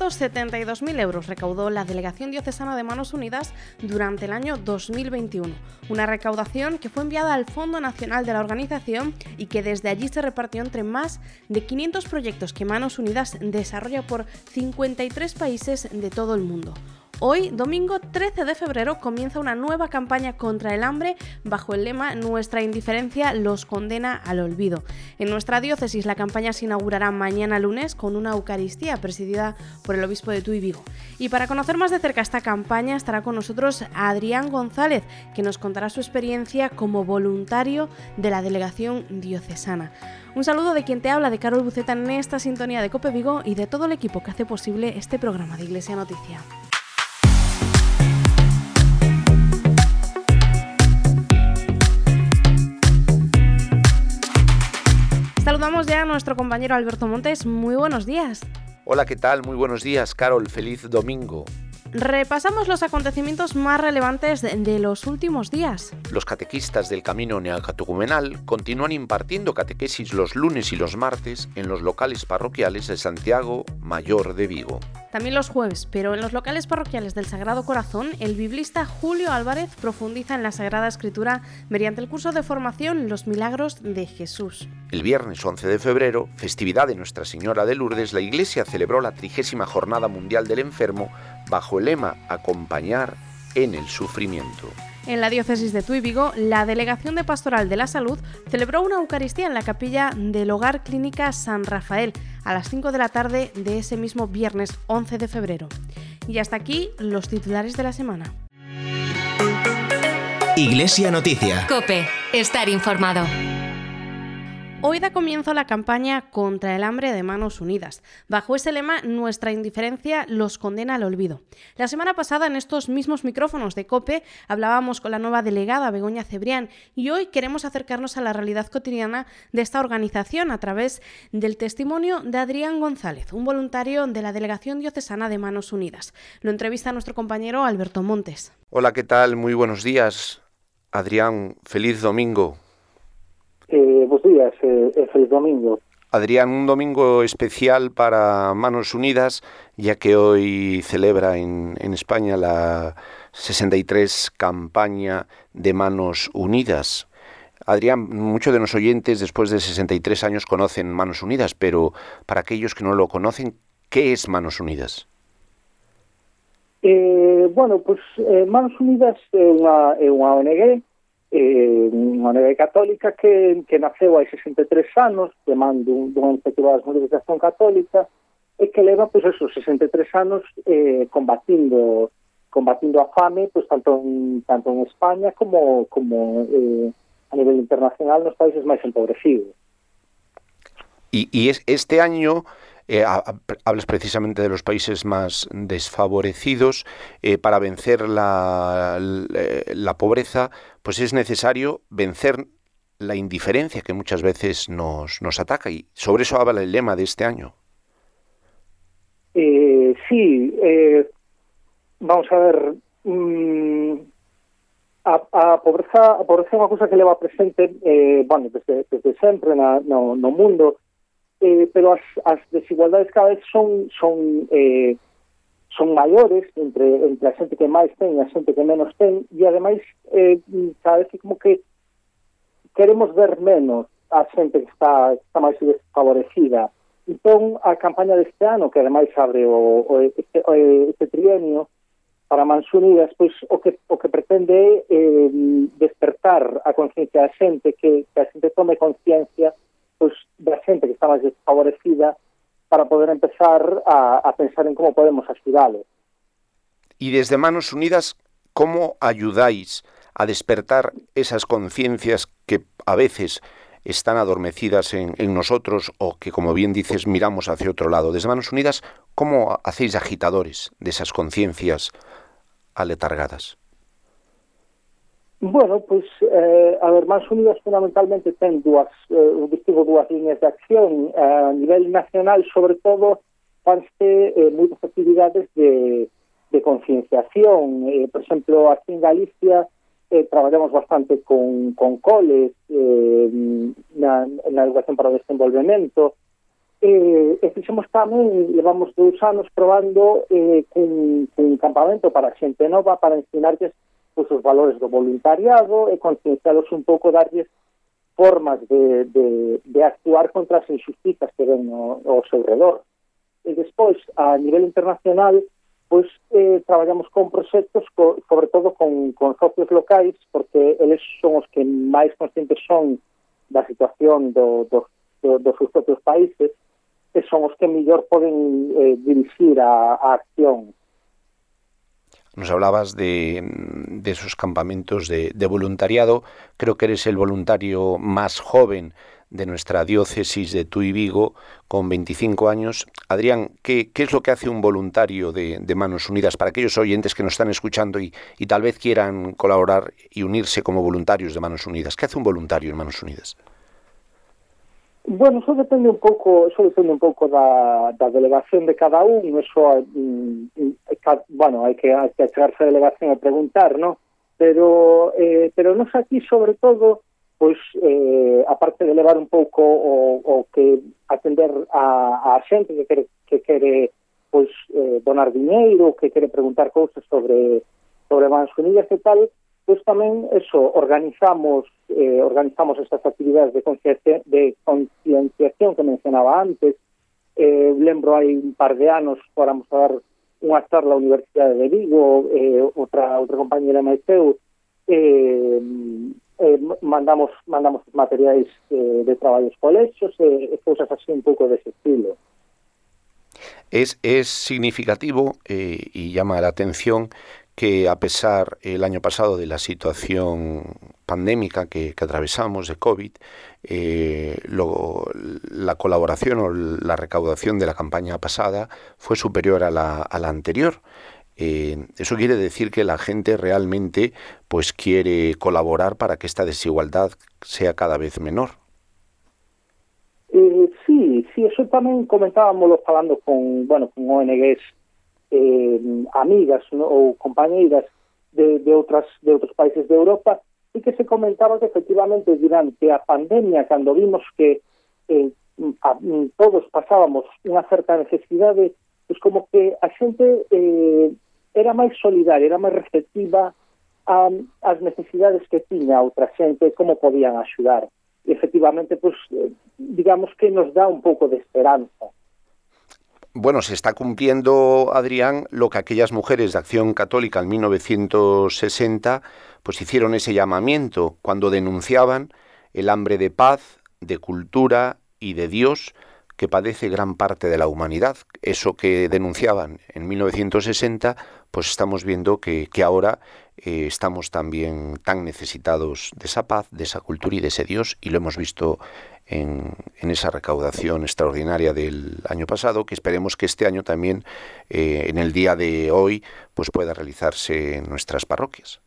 Más de 172.000 euros recaudó la Delegación Diocesana de Manos Unidas durante el año 2021, una recaudación que fue enviada al Fondo Nacional de la organización y que desde allí se repartió entre más de 500 proyectos que Manos Unidas desarrolla por 53 países de todo el mundo. Hoy, domingo 13 de febrero, comienza una nueva campaña contra el hambre bajo el lema Nuestra indiferencia los condena al olvido. En nuestra diócesis la campaña se inaugurará mañana lunes con una Eucaristía presidida por el obispo de Tuy Vigo. Y para conocer más de cerca esta campaña estará con nosotros Adrián González, que nos contará su experiencia como voluntario de la delegación diocesana. Un saludo de quien te habla, de Carol Buceta en esta sintonía de Cope Vigo y de todo el equipo que hace posible este programa de Iglesia Noticia. Saludamos ya a nuestro compañero Alberto Montes. Muy buenos días. Hola, ¿qué tal? Muy buenos días, Carol. Feliz domingo. Repasamos los acontecimientos más relevantes de los últimos días. Los catequistas del camino neocatecumenal continúan impartiendo catequesis los lunes y los martes en los locales parroquiales de Santiago Mayor de Vigo. También los jueves, pero en los locales parroquiales del Sagrado Corazón, el biblista Julio Álvarez profundiza en la Sagrada Escritura mediante el curso de formación Los Milagros de Jesús. El viernes 11 de febrero, festividad de Nuestra Señora de Lourdes, la Iglesia celebró la trigésima Jornada Mundial del Enfermo bajo el lema Acompañar en el sufrimiento. En la diócesis de Tuy Vigo, la Delegación de Pastoral de la Salud celebró una Eucaristía en la capilla del Hogar Clínica San Rafael a las 5 de la tarde de ese mismo viernes 11 de febrero. Y hasta aquí los titulares de la semana. Iglesia Noticia. Cope, estar informado. Hoy da comienzo la campaña contra el hambre de Manos Unidas. Bajo ese lema, nuestra indiferencia los condena al olvido. La semana pasada, en estos mismos micrófonos de COPE, hablábamos con la nueva delegada Begoña Cebrián y hoy queremos acercarnos a la realidad cotidiana de esta organización a través del testimonio de Adrián González, un voluntario de la Delegación Diocesana de Manos Unidas. Lo entrevista nuestro compañero Alberto Montes. Hola, ¿qué tal? Muy buenos días. Adrián, feliz domingo. Eh, buenos días, eh, feliz domingo. Adrián, un domingo especial para Manos Unidas, ya que hoy celebra en, en, España la 63 campaña de Manos Unidas. Adrián, muchos de los oyentes después de 63 años conocen Manos Unidas, pero para aquellos que no lo conocen, ¿qué es Manos Unidas? Eh, bueno, pues eh, Manos Unidas é unha ONG eh, unha nega católica que, que naceu hai 63 anos, que mando dun, dun das mulleres de acción católica, e que leva, pois, pues, esos 63 anos eh, combatindo combatindo a fame, pois, pues, tanto en, tanto en España como, como eh, a nivel internacional nos países máis empobrecidos. E, e es, este año eh, hablas precisamente de los países más desfavorecidos, eh, para vencer la, la, la, pobreza, pues es necesario vencer la indiferencia que muchas veces nos, nos ataca y sobre eso habla el lema de este año. Eh, sí, vamos a ver, mmm, a, a, pobreza, a pobreza é unha cousa que leva presente, eh, bueno, desde, desde sempre na, no, no mundo, eh, pero as, as desigualdades cada vez son son eh, son maiores entre entre a xente que máis ten e a xente que menos ten. E ademais eh, cada vez que como que queremos ver menos a xente que está, está máis desfavorecida. Entón, a campaña deste ano, que ademais abre o, o, este, o, este trienio para Mans Unidas, pois o que, o que pretende é eh, despertar a conciencia da xente, que, que a xente tome conciencia pois, da xente que está máis desfavorecida para poder empezar a, a pensar en como podemos axudalo. Y desde Manos Unidas, ¿cómo ayudáis a despertar esas conciencias que a veces están adormecidas en, en, nosotros o que, como bien dices, miramos hacia otro lado? Desde Manos Unidas, ¿cómo hacéis agitadores de esas conciencias aletargadas? Bueno, pois, eh, a ver, Mans Unidas fundamentalmente ten dúas, eh, obtivo dúas líneas de acción eh, a nivel nacional, sobre todo, fanse eh, moitas actividades de, de concienciación. Eh, por exemplo, aquí en Galicia eh, traballamos bastante con, con coles eh, na, na educación para o desenvolvemento, eh, e fixemos tamén, levamos dous anos probando eh, cun, cun campamento para xente nova para ensinarles pues, os valores do voluntariado e conciencialos un pouco darlles formas de, de, de actuar contra as injustizas que ven ao, ao seu redor. E despois, a nivel internacional, pois eh, traballamos con proxectos, co, sobre todo con, con socios locais, porque eles son os que máis conscientes son da situación do, do, do, dos seus propios países, e son os que mellor poden eh, dirigir a, a acción nos hablabas de, esos campamentos de, voluntariado. Creo que eres el voluntario más joven de nuestra diócesis de Tuy Vigo, con 25 años. Adrián, ¿qué, ¿qué, es lo que hace un voluntario de, de Manos Unidas para aquellos oyentes que nos están escuchando y, y, tal vez quieran colaborar y unirse como voluntarios de Manos Unidas? ¿Qué hace un voluntario en Manos Unidas? Bueno, eso depende un pouco, eso depende un pouco da, da delegación de cada un, eso, mm, mm bueno, hai que, hai que achegarse a delegación e preguntar, ¿no? Pero, eh, pero nos aquí, sobre todo, pois, eh, aparte de levar un pouco o, o que atender a, a xente que quere, que quere pois, eh, donar diñeiro, que quere preguntar cousas sobre, sobre Mans Unidas e tal, Pois tamén eso, organizamos eh, organizamos estas actividades de concienciación, de concienciación que mencionaba antes. Eh, lembro hai un par de anos fóramos a dar unha charla á Universidade de Vigo, eh, outra, outra compañera máis eu, eh, eh, mandamos mandamos materiais eh, de traballos colexios e eh, cousas así un pouco dese estilo. Es, es significativo eh, y llama la atención que a pesar el año pasado de la situación pandémica que, que atravesamos de COVID, eh, lo, la colaboración o la recaudación de la campaña pasada fue superior a la, a la anterior. Eh, eso quiere decir que la gente realmente pues quiere colaborar para que esta desigualdad sea cada vez menor. Eh, sí, sí, eso tamén comentábamos falando con, bueno, con ONGs eh, amigas no, ou compañeiras de, de, outras, de outros países de Europa e que se comentaba que efectivamente durante a pandemia, cando vimos que eh, a, todos pasábamos unha certa necesidade, pues como que a xente eh, era máis solidaria, era máis receptiva a, as necesidades que tiña a outra xente, como podían axudar. E efectivamente, pues, eh, digamos que nos dá un pouco de esperanza bueno, se está cumpliendo, Adrián, lo que aquellas mujeres de Acción Católica en 1960 pues hicieron ese llamamiento cuando denunciaban el hambre de paz, de cultura y de Dios que padece gran parte de la humanidad. Eso que denunciaban en 1960, pues estamos viendo que, ahora eh, estamos también tan necesitados de esa paz, de esa cultura y de ese Dios, y lo hemos visto en, esa recaudación extraordinaria del año pasado, que esperemos que este año también, eh, en el día de hoy, pues pueda realizarse en nuestras parroquias.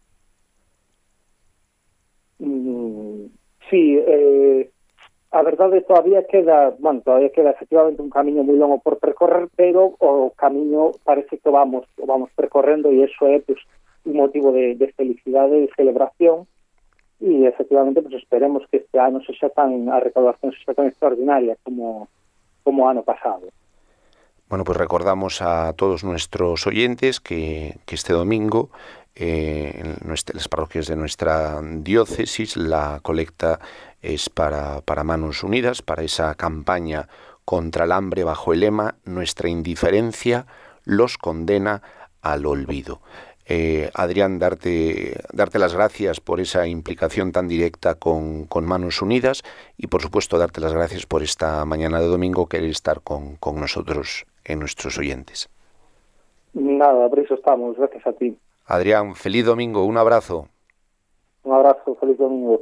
Mm, sí, eh, a verdade todavía queda, bueno, todavía queda efectivamente un camiño moi longo por percorrer, pero o camiño parece que vamos vamos percorrendo e eso é pues, un motivo de, de felicidade de celebración y efectivamente pues esperemos que este año se sea tan a recaudación sea tan extraordinaria como como ano pasado. Bueno, pues recordamos a todos nuestros oyentes que, que este domingo eh, en nuestra, las parroquias de nuestra diócesis la colecta es para, para Manos Unidas, para esa campaña contra el hambre bajo el lema Nuestra indiferencia los condena al olvido. Eh, Adrián, darte, darte las gracias por esa implicación tan directa con, con, Manos Unidas y por supuesto darte las gracias por esta mañana de domingo querer estar con, con nosotros en nuestros oyentes. Nada, por eso estamos, gracias a ti. Adrián, feliz domingo, un abrazo. Un abrazo, feliz domingo.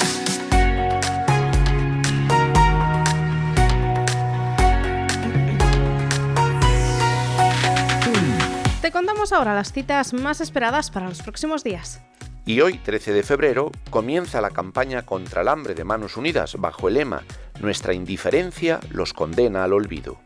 Te contamos ahora las citas más esperadas para los próximos días. Y hoy, 13 de febrero, comienza la campaña contra el hambre de Manos Unidas bajo el lema Nuestra indiferencia los condena al olvido.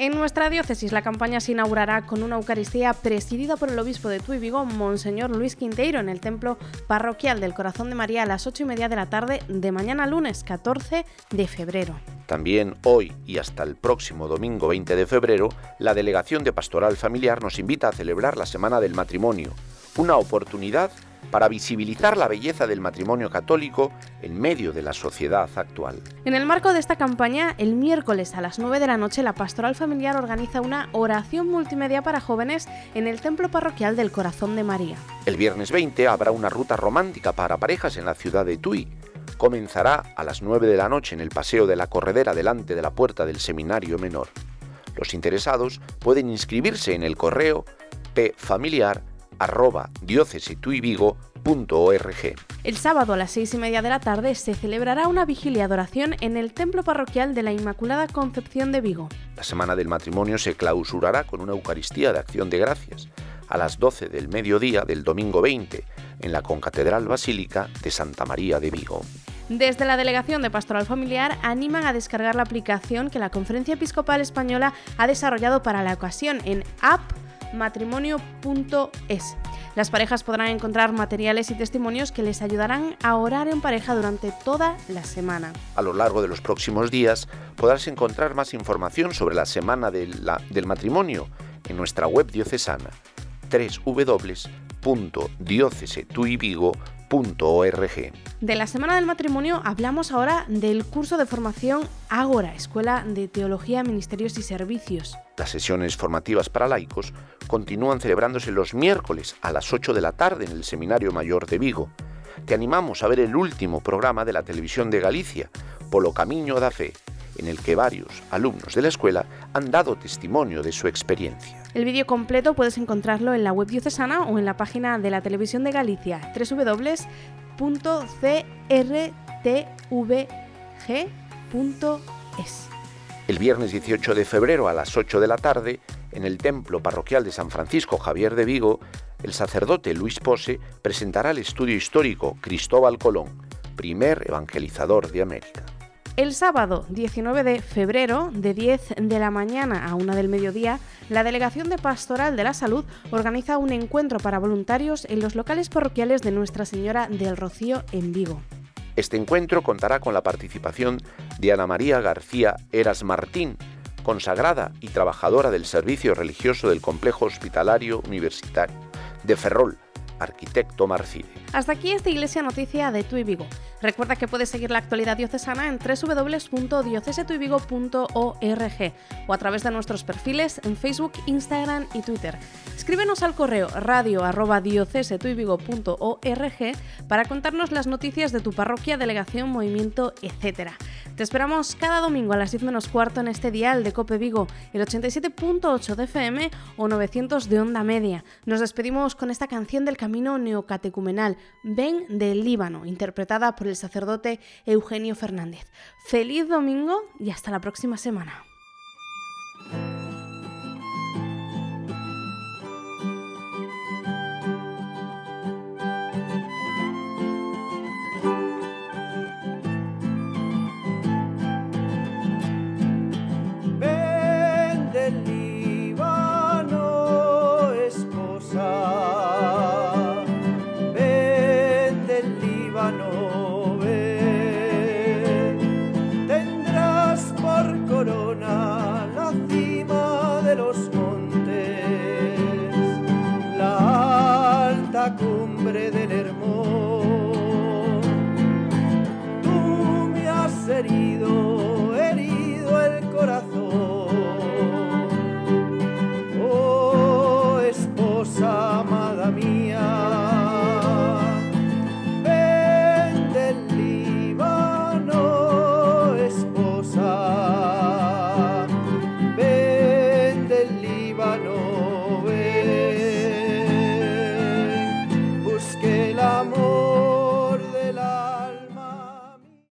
En nuestra diócesis la campaña se inaugurará con una Eucaristía presidida por el obispo de Tuy Vigo, Monseñor Luis Quinteiro, en el templo parroquial del Corazón de María a las 8 y media de la tarde de mañana lunes 14 de febrero. También hoy y hasta el próximo domingo 20 de febrero, la Delegación de Pastoral Familiar nos invita a celebrar la Semana del Matrimonio, una oportunidad para visibilizar la belleza del matrimonio católico en medio de la sociedad actual. En el marco de esta campaña, el miércoles a las 9 de la noche, la Pastoral Familiar organiza una oración multimedia para jóvenes en el Templo Parroquial del Corazón de María. El viernes 20 habrá una ruta romántica para parejas en la ciudad de Tui. Comenzará a las 9 de la noche en el Paseo de la Corredera delante de la puerta del Seminario Menor. Los interesados pueden inscribirse en el correo pfamiliar arroba. El sábado a las seis y media de la tarde se celebrará una vigilia de adoración en el Templo Parroquial de la Inmaculada Concepción de Vigo. La Semana del Matrimonio se clausurará con una Eucaristía de Acción de Gracias a las 12 del mediodía del domingo 20 en la Concatedral Basílica de Santa María de Vigo. Desde la Delegación de Pastoral Familiar animan a descargar la aplicación que la Conferencia Episcopal Española ha desarrollado para la ocasión en app matrimonio.es. Las parejas podrán encontrar materiales y testimonios que les ayudarán a orar en pareja durante toda la semana. A lo largo de los próximos días podrás encontrar más información sobre la Semana del, Matrimonio en nuestra web diocesana De la Semana del Matrimonio hablamos ahora del curso de formación Ágora, Escuela de Teología, Ministerios y Servicios. Las sesiones formativas para laicos continúan celebrándose los miércoles a las 8 de la tarde en el Seminario Mayor de Vigo. Te animamos a ver el último programa de la televisión de Galicia, Polo Camiño da Fe, en el que varios alumnos de la escuela han dado testimonio de su experiencia. El vídeo completo puedes encontrarlo en la web diocesana o en la página de la televisión de Galicia, www.crtvg.es. El viernes 18 de febrero a las 8 de la tarde, en el templo parroquial de San Francisco Javier de Vigo, el sacerdote Luis Pose presentará el estudio histórico Cristóbal Colón, primer evangelizador de América. El sábado 19 de febrero, de 10 de la mañana a 1 del mediodía, la Delegación de Pastoral de la Salud organiza un encuentro para voluntarios en los locales parroquiales de Nuestra Señora del Rocío en Vigo. Este encuentro contará con la participación de Ana María García Eras Martín, consagrada y trabajadora del servicio religioso del Complejo Hospitalario Universitario de Ferrol, arquitecto Marcide. Hasta aquí esta Iglesia Noticia de Tui Vigo. Recuerda que puedes seguir la actualidad diocesana en www.diocesetuivigo.org o a través de nuestros perfiles en Facebook, Instagram y Twitter. Escríbenos al correo radio@diocesetuivigo.org para contarnos las noticias de tu parroquia, delegación, movimiento, etc. Te esperamos cada domingo a las 10 menos cuarto en este dial de Cope Vigo, el 87.8 de FM o 900 de onda media. Nos despedimos con esta canción del camino neocatecumenal, Ven del Líbano, interpretada por el sacerdote Eugenio Fernández. Feliz domingo y hasta la próxima semana. Ven del